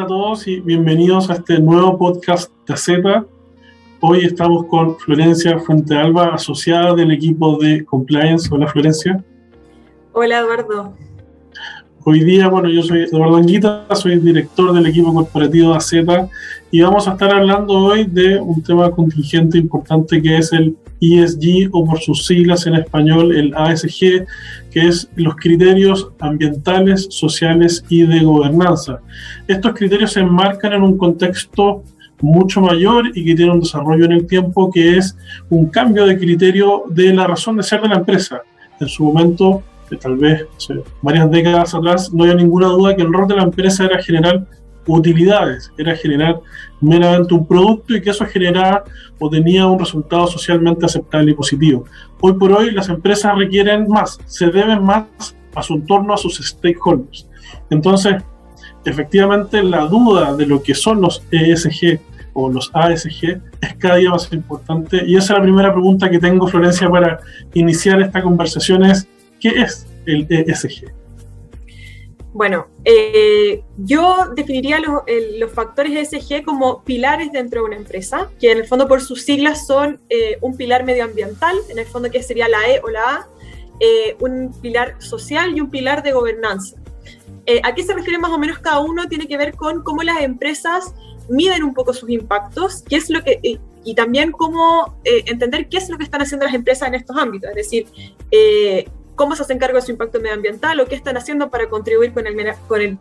Hola a todos y bienvenidos a este nuevo podcast de AZETA. Hoy estamos con Florencia Fuente Alba, asociada del equipo de Compliance. Hola Florencia. Hola Eduardo. Hoy día, bueno, yo soy Eduardo Anguita, soy director del equipo corporativo de AZETA y vamos a estar hablando hoy de un tema contingente importante que es el ESG o por sus siglas en español el ASG, que es los criterios ambientales, sociales y de gobernanza. Estos criterios se enmarcan en un contexto mucho mayor y que tiene un desarrollo en el tiempo que es un cambio de criterio de la razón de ser de la empresa. En su momento, tal vez varias décadas atrás, no había ninguna duda que el rol de la empresa era generar utilidades, era generar meramente un producto y que eso generaba o tenía un resultado socialmente aceptable y positivo. Hoy por hoy las empresas requieren más, se deben más a su entorno, a sus stakeholders. Entonces, efectivamente, la duda de lo que son los ESG o los ASG es cada día más importante y esa es la primera pregunta que tengo, Florencia, para iniciar esta conversación es, ¿qué es el ESG? Bueno, eh, yo definiría los, factores ESG como pilares dentro de una empresa, que en el fondo por sus siglas son eh, un pilar medioambiental, en el fondo que sería la E o la A, eh, un pilar social y un pilar de gobernanza. ¿A qué se refiere más o menos cada uno? Tiene que ver con cómo las empresas miden un poco sus impactos, qué es lo que, y también cómo entender qué es lo que están haciendo las empresas en estos ámbitos, es decir, cómo se hacen cargo de su impacto medioambiental o qué están haciendo para contribuir con el, con el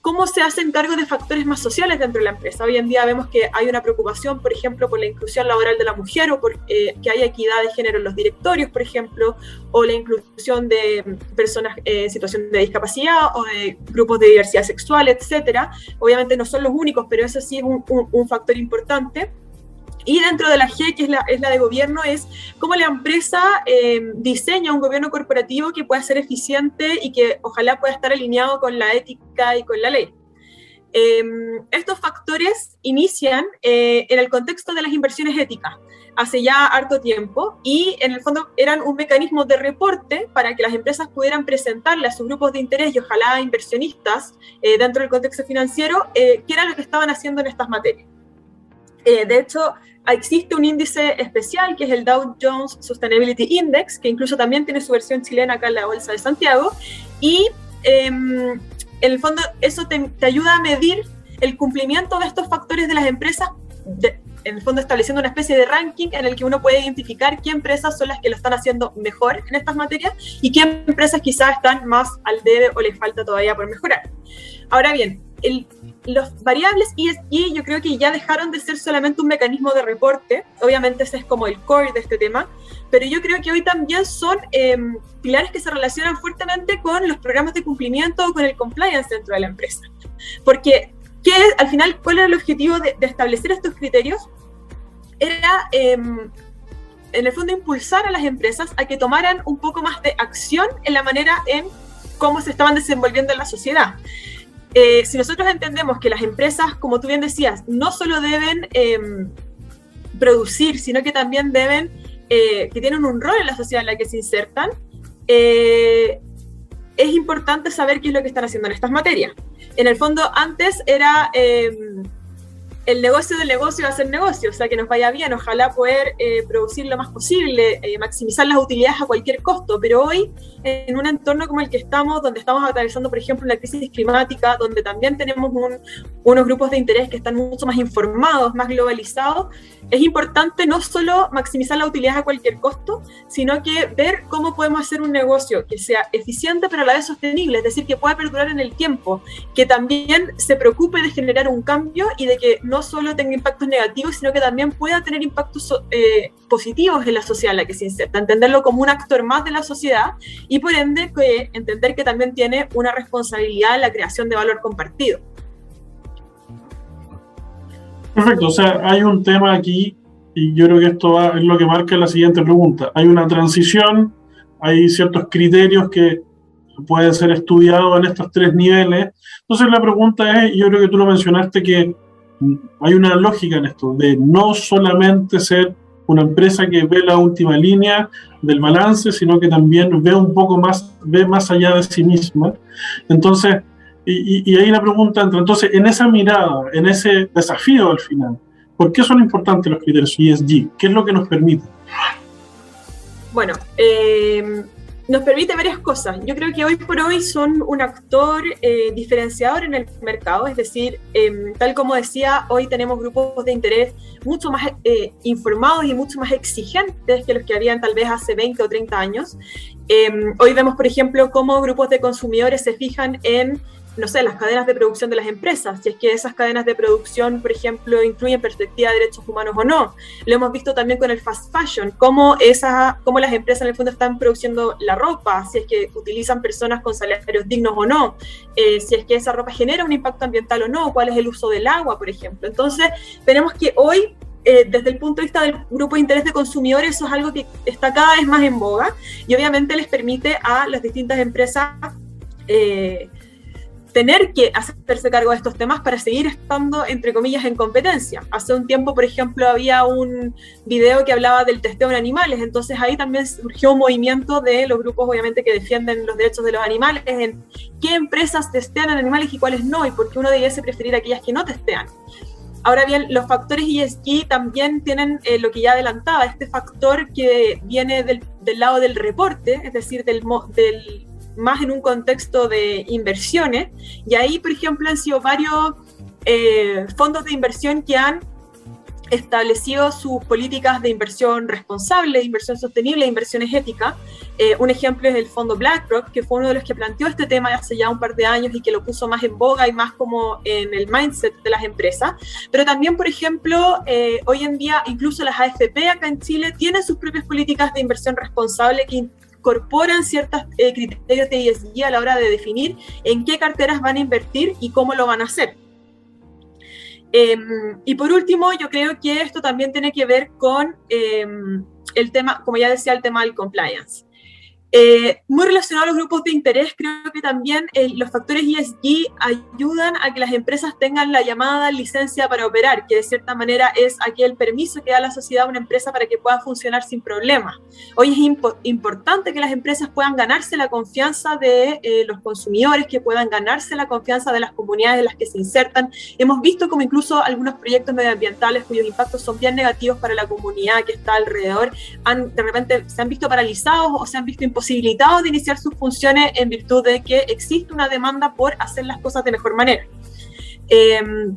cómo se hacen cargo de factores más sociales dentro de la empresa. Hoy en día vemos que hay una preocupación, por ejemplo, por la inclusión laboral de la mujer o por eh, que haya equidad de género en los directorios, por ejemplo, o la inclusión de personas eh, en situación de discapacidad o de grupos de diversidad sexual, etcétera. Obviamente no son los únicos, pero eso sí es un factor importante. Y dentro de la G, que es la, es la de gobierno, es cómo la empresa eh, diseña un gobierno corporativo que pueda ser eficiente y que ojalá pueda estar alineado con la ética y con la ley. Em, estos factores inician eh, en el contexto de las inversiones éticas hace ya harto tiempo y en el fondo eran un mecanismo de reporte para que las empresas pudieran presentarle a sus grupos de interés y ojalá inversionistas eh, dentro del contexto financiero qué era lo que estaban haciendo en estas materias. De hecho, existe un índice especial que es el Dow Jones Sustainability Index, que incluso también tiene su versión chilena acá en la Bolsa de Santiago, y em, en el fondo eso te, ayuda a medir el cumplimiento de estos factores de las empresas, en el fondo estableciendo una especie de ranking en el que uno puede identificar qué empresas son las que lo están haciendo mejor en estas materias y qué empresas quizás están más al debe o les falta todavía por mejorar. Ahora bien, los variables ESG yo creo que ya dejaron de ser solamente un mecanismo de reporte, obviamente ese es como el core de este tema, pero yo creo que hoy también son em, pilares que se relacionan fuertemente con los programas de cumplimiento o con el compliance dentro de la empresa. Porque, ¿qué al final, cuál era el objetivo de, establecer estos criterios? Era, em, en el fondo, impulsar a las empresas a que tomaran un poco más de acción en la manera en cómo se estaban desenvolviendo en la sociedad. Eh, si nosotros entendemos que las empresas, como tú bien decías, no solo deben em, producir, sino que también deben, eh, que tienen un rol en la sociedad en la que se insertan, eh, es importante saber qué es lo que están haciendo en estas materias. En el fondo, antes era em, el negocio del negocio va a ser negocio, o sea, que nos vaya bien, ojalá poder eh, producir lo más posible, eh, maximizar las utilidades a cualquier costo, pero hoy en un entorno como el que estamos, donde estamos atravesando, por ejemplo, una crisis climática, donde también tenemos unos grupos de interés que están mucho más informados, más globalizados, es importante no solo maximizar las utilidades a cualquier costo, sino que ver cómo podemos hacer un negocio que sea eficiente pero a la vez sostenible, es decir, que pueda perdurar en el tiempo, que también se preocupe de generar un cambio y de que no no solo tenga impactos negativos, sino que también pueda tener impactos eh, positivos en la sociedad en la que se inserta, entenderlo como un actor más de la sociedad y por ende que, entender que también tiene una responsabilidad en la creación de valor compartido. Perfecto, o sea, hay un tema aquí y yo creo que esto es lo que marca la siguiente pregunta. Hay una transición, hay ciertos criterios que pueden ser estudiados en estos tres niveles. Entonces la pregunta es, yo creo que tú lo mencionaste, que hay una lógica en esto, de no solamente ser una empresa que ve la última línea del balance, sino que también ve un poco más, ve más allá de sí misma. Entonces, y, ahí la pregunta entra, entonces, en esa mirada, en ese desafío al final, ¿por qué son importantes los criterios ESG? ¿Qué es lo que nos permite? Bueno, eh, nos permite varias cosas. Yo creo que hoy por hoy son un actor eh, diferenciador en el mercado, es decir, em, tal como decía, hoy tenemos grupos de interés mucho más eh, informados y mucho más exigentes que los que habían tal vez hace 20 o 30 años. Em, hoy vemos, por ejemplo, cómo grupos de consumidores se fijan en no sé, las cadenas de producción de las empresas, si es que esas cadenas de producción, por ejemplo, incluyen perspectiva de derechos humanos o no. Lo hemos visto también con el fast fashion, cómo, cómo las empresas en el fondo están produciendo la ropa, si es que utilizan personas con salarios dignos o no, eh, si es que esa ropa genera un impacto ambiental o no, cuál es el uso del agua, por ejemplo. Entonces, tenemos que hoy eh, desde el punto de vista del grupo de interés de consumidores, eso es algo que está cada vez más en boga y obviamente les permite a las distintas empresas eh, tener que hacerse cargo de estos temas para seguir estando, entre comillas, en competencia. Hace un tiempo, por ejemplo, había un video que hablaba del testeo en animales, entonces ahí también surgió un movimiento de los grupos, obviamente, que defienden los derechos de los animales, en qué empresas testean en animales y cuáles no, y por qué uno debiese preferir aquellas que no testean. Ahora bien, los factores ESG también tienen eh, lo que ya adelantaba, este factor que viene del, del lado del reporte, es decir, del, del más en un contexto de inversiones. Y ahí, por ejemplo, han sido varios eh, fondos de inversión que han establecido sus políticas de inversión responsable, inversión sostenible, inversiones éticas. Eh, un ejemplo es el fondo BlackRock, que fue uno de los que planteó este tema hace ya un par de años y que lo puso más en boga y más como en el mindset de las empresas. Pero también, por ejemplo, eh, hoy en día incluso las AFP acá en Chile tienen sus propias políticas de inversión responsable que incorporan ciertos eh, criterios de ESG a la hora de definir en qué carteras van a invertir y cómo lo van a hacer. Em, y por último, yo creo que esto también tiene que ver con em, el tema, como ya decía, el tema del compliance. Eh, muy relacionado a los grupos de interés, creo que también eh, los factores ESG ayudan a que las empresas tengan la llamada licencia para operar, que de cierta manera es aquel permiso que da la sociedad a una empresa para que pueda funcionar sin problemas. Hoy es importante que las empresas puedan ganarse la confianza de eh, los consumidores, que puedan ganarse la confianza de las comunidades en las que se insertan. Hemos visto como incluso algunos proyectos medioambientales cuyos impactos son bien negativos para la comunidad que está alrededor, han, de repente se han visto paralizados o se han visto posibilitado de iniciar sus funciones en virtud de que existe una demanda por hacer las cosas de mejor manera. Em,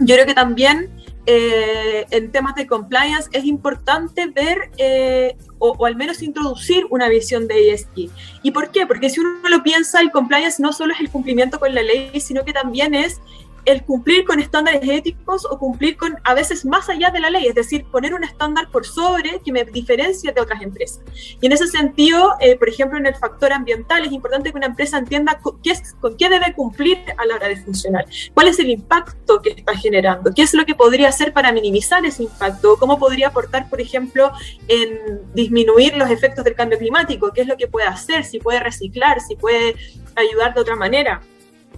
yo creo que también eh, en temas de compliance es importante ver eh, o, o, al menos introducir una visión de ESG. ¿Y por qué? Porque si uno lo piensa, el compliance no solo es el cumplimiento con la ley, sino que también es el cumplir con estándares éticos o cumplir con a veces más allá de la ley, es decir, poner un estándar por sobre que me diferencie de otras empresas. Y en ese sentido, eh, por ejemplo, en el factor ambiental es importante que una empresa entienda qué es, con qué debe cumplir a la hora de funcionar, cuál es el impacto que está generando, qué es lo que podría hacer para minimizar ese impacto, cómo podría aportar, por ejemplo, en disminuir los efectos del cambio climático, qué es lo que puede hacer, si puede reciclar, si puede ayudar de otra manera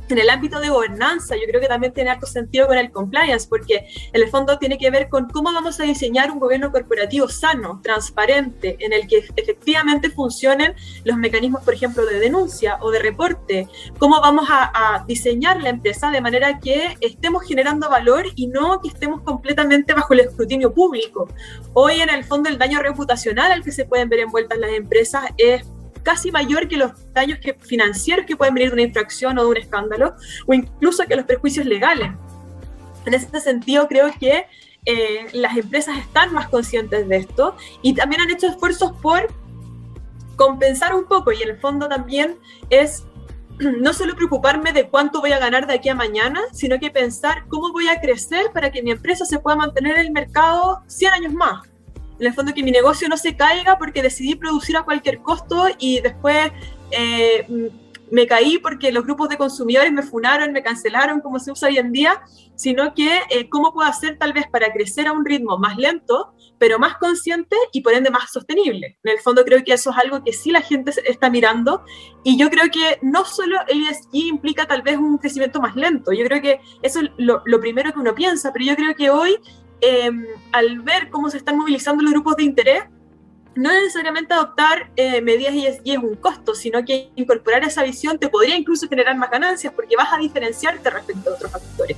en el ámbito de gobernanza, yo creo que también tiene alto sentido con el compliance, porque en el fondo tiene que ver con cómo vamos a diseñar un gobierno corporativo sano, transparente, en el que efectivamente funcionen los mecanismos, por ejemplo, de denuncia o de reporte, cómo vamos a, a diseñar la empresa de manera que estemos generando valor y no que estemos completamente bajo el escrutinio público. Hoy en el fondo el daño reputacional al que se pueden ver envueltas las empresas es casi mayor que los daños financieros que pueden venir de una infracción o de un escándalo, o incluso que los perjuicios legales. En ese sentido, creo que eh, las empresas están más conscientes de esto y también han hecho esfuerzos por compensar un poco y en el fondo también es no solo preocuparme de cuánto voy a ganar de aquí a mañana, sino que pensar cómo voy a crecer para que mi empresa se pueda mantener en el mercado 100 años más en el fondo que mi negocio no se caiga porque decidí producir a cualquier costo y después eh, me caí porque los grupos de consumidores me funaron, me cancelaron, como se usa hoy en día, sino que eh, cómo puedo hacer tal vez para crecer a un ritmo más lento, pero más consciente y por ende más sostenible. En el fondo creo que eso es algo que sí la gente está mirando y yo creo que no solo el ESG implica tal vez un crecimiento más lento, yo creo que eso es lo, lo primero que uno piensa, pero yo creo que hoy Em, al ver cómo se están movilizando los grupos de interés, no necesariamente adoptar eh, medidas ESG es un costo, sino que incorporar esa visión te podría incluso generar más ganancias porque vas a diferenciarte respecto a otros factores.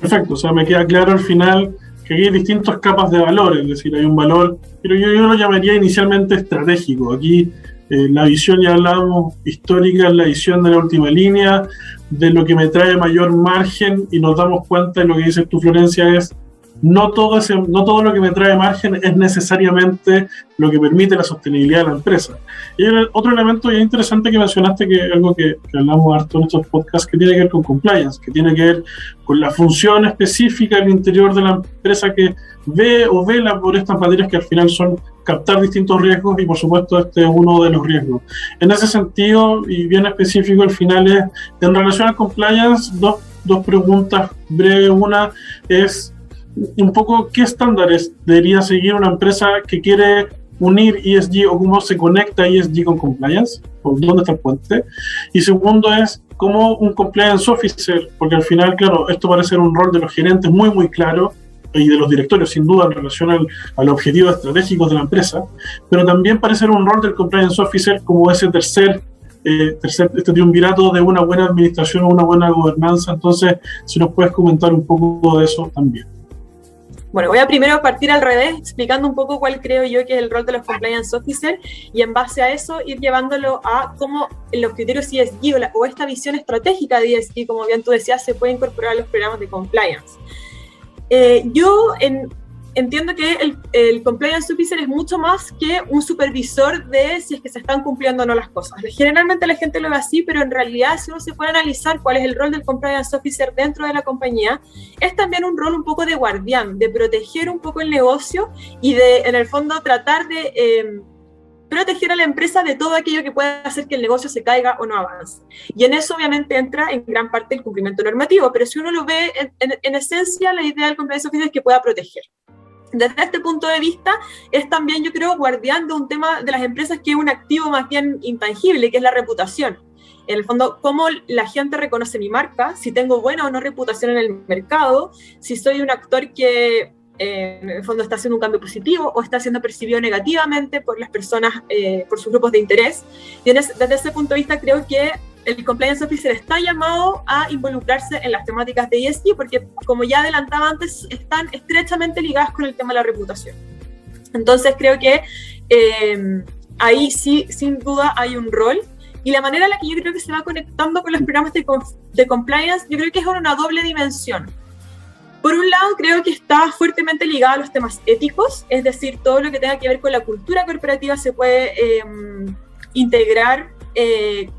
Perfecto, o sea, me queda claro al final que hay distintas capas de valor, es decir, hay un valor, pero yo, yo lo llamaría inicialmente estratégico. Aquí eh, la visión, ya hablamos, histórica, es la visión de la última línea, de lo que me trae mayor margen y nos damos cuenta de lo que dice tu Florencia es no todo, ese, no todo lo que me trae margen es necesariamente lo que permite la sostenibilidad de la empresa. Y hay otro elemento interesante que mencionaste, que algo que, que, hablamos harto en estos podcasts, que tiene que ver con compliance, que tiene que ver con la función específica del interior de la empresa que ve o vela por estas materias que al final son captar distintos riesgos y por supuesto este es uno de los riesgos. En ese sentido, y bien específico, al final es, en relación al compliance, dos, dos preguntas breves. Una es un poco qué estándares debería seguir una empresa que quiere unir ESG o cómo se conecta ESG con compliance, dónde está el puente. Y segundo es cómo un compliance officer, porque al final, claro, esto parece ser un rol de los gerentes muy, muy claro y de los directorios, sin duda, en relación al, al objetivo estratégico de la empresa, pero también parece ser un rol del compliance officer como ese tercer eh, tercer, este triunvirato de una buena administración o una buena gobernanza. Entonces, si nos puedes comentar un poco de eso también. Bueno, voy a primero partir al revés, explicando un poco cuál creo yo que es el rol de los compliance officers y en base a eso ir llevándolo a cómo los criterios ESG o, o esta visión estratégica de ESG, como bien tú decías, se puede incorporar a los programas de compliance. Eh, yo en, entiendo que el, el, compliance officer es mucho más que un supervisor de si es que se están cumpliendo o no las cosas. Generalmente la gente lo ve así, pero en realidad si uno se puede analizar cuál es el rol del compliance officer dentro de la compañía, es también un rol un poco de guardián, de proteger un poco el negocio y de, en el fondo, tratar de... Eh, proteger a la empresa de todo aquello que pueda hacer que el negocio se caiga o no avance. Y en eso obviamente entra en gran parte el cumplimiento normativo, pero si uno lo ve en, en, en esencia, la idea del compliance officer es que pueda proteger desde este punto de vista, es también, yo creo, guardián de un tema de las empresas que es un activo más bien intangible, que es la reputación. En el fondo, cómo la gente reconoce mi marca, si tengo buena o no reputación en el mercado, si soy un actor que eh, en el fondo está haciendo un cambio positivo o está siendo percibido negativamente por las personas, eh, por sus grupos de interés. Y desde ese punto de vista, creo que el compliance officer está llamado a involucrarse en las temáticas de ESG porque, como ya adelantaba antes, están estrechamente ligadas con el tema de la reputación. Entonces creo que eh, ahí sí, sin duda, hay un rol. Y la manera en la que yo creo que se va conectando con los programas de, de compliance, yo creo que es una doble dimensión. Por un lado, creo que está fuertemente ligado a los temas éticos, es decir, todo lo que tenga que ver con la cultura corporativa se puede eh, integrar eh,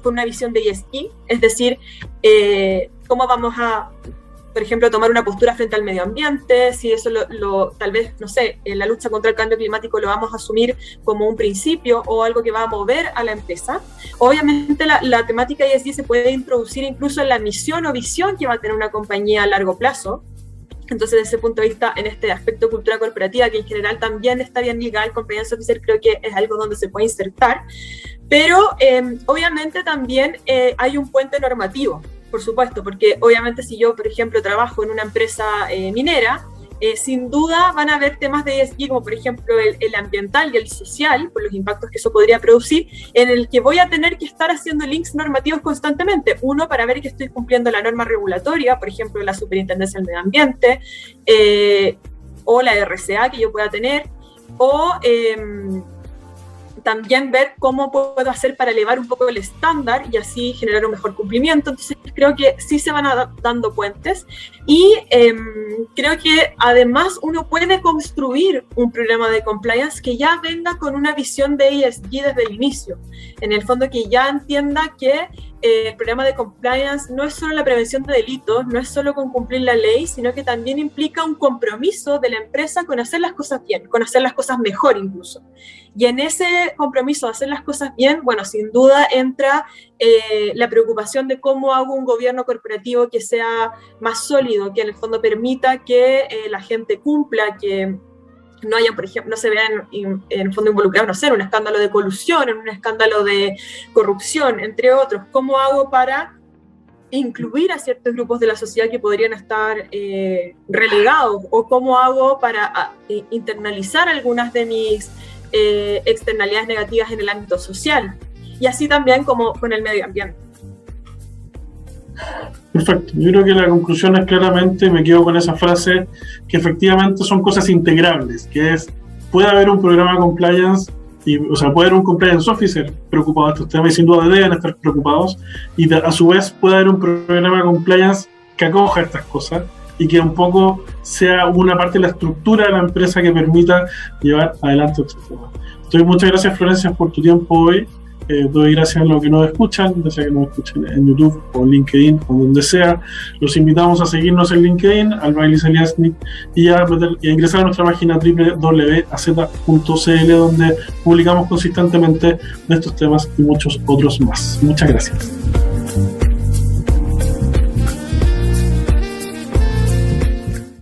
con una visión de ESG, es decir, eh, cómo vamos a, por ejemplo, tomar una postura frente al medio ambiente, si eso lo, tal vez, no sé, en la lucha contra el cambio climático lo vamos a asumir como un principio o algo que va a mover a la empresa. Obviamente la, temática ESG se puede introducir incluso en la misión o visión que va a tener una compañía a largo plazo. Entonces, desde ese punto de vista, en este aspecto de cultura corporativa, que en general también está bien ligado al compliance officer, creo que es algo donde se puede insertar. Pero eh, obviamente también eh, hay un puente normativo, por supuesto, porque obviamente si yo, por ejemplo, trabajo en una empresa eh, minera, eh, sin duda van a haber temas de ESG, como por ejemplo el, el, ambiental y el social, por los impactos que eso podría producir, en el que voy a tener que estar haciendo links normativos constantemente. Uno, para ver que estoy cumpliendo la norma regulatoria, por ejemplo, la Superintendencia del Medio Ambiente, eh, o la RCA que yo pueda tener, o... También ver cómo puedo hacer para elevar un poco el estándar y así generar un mejor cumplimiento. Entonces creo que sí se van dando puentes y eh, creo que además uno puede construir un programa de compliance que ya venga con una visión de ESG desde el inicio. En el fondo que ya entienda que el programa de compliance no es solo la prevención de delitos, no es solo con cumplir la ley, sino que también implica un compromiso de la empresa con hacer las cosas bien, con hacer las cosas mejor incluso. Y en ese compromiso de hacer las cosas bien, bueno, sin duda entra eh, la preocupación de cómo hago un gobierno corporativo que sea más sólido, que en el fondo permita que eh, la gente cumpla, que no haya, por ejemplo, no se vean en, el fondo involucrados, no sé, en un escándalo de colusión, en un escándalo de corrupción, entre otros. ¿Cómo hago para incluir a ciertos grupos de la sociedad que podrían estar eh, relegados o cómo hago para internalizar algunas de mis eh, externalidades negativas en el ámbito social y así también como con el medio ambiente. Perfecto. Yo creo que la conclusión es claramente, me quedo con esa frase, que efectivamente son cosas integrables, que es, puede haber un programa de compliance y, o sea, puede haber un compliance officer preocupado de estos temas y sin duda deben estar preocupados. Y a su vez puede haber un programa de compliance que acoja estas cosas y que un poco sea una parte de la estructura de la empresa que permita llevar adelante estos temas. Entonces, muchas gracias Florencia por tu tiempo hoy. Eh, doy gracias a los que nos escuchan, ya sea que nos escuchen en YouTube o LinkedIn o donde sea. Los invitamos a seguirnos en LinkedIn, al Bailis Eliasnik, y a, y a ingresar a nuestra página www.az.cl donde publicamos consistentemente de estos temas y muchos otros más. Muchas gracias.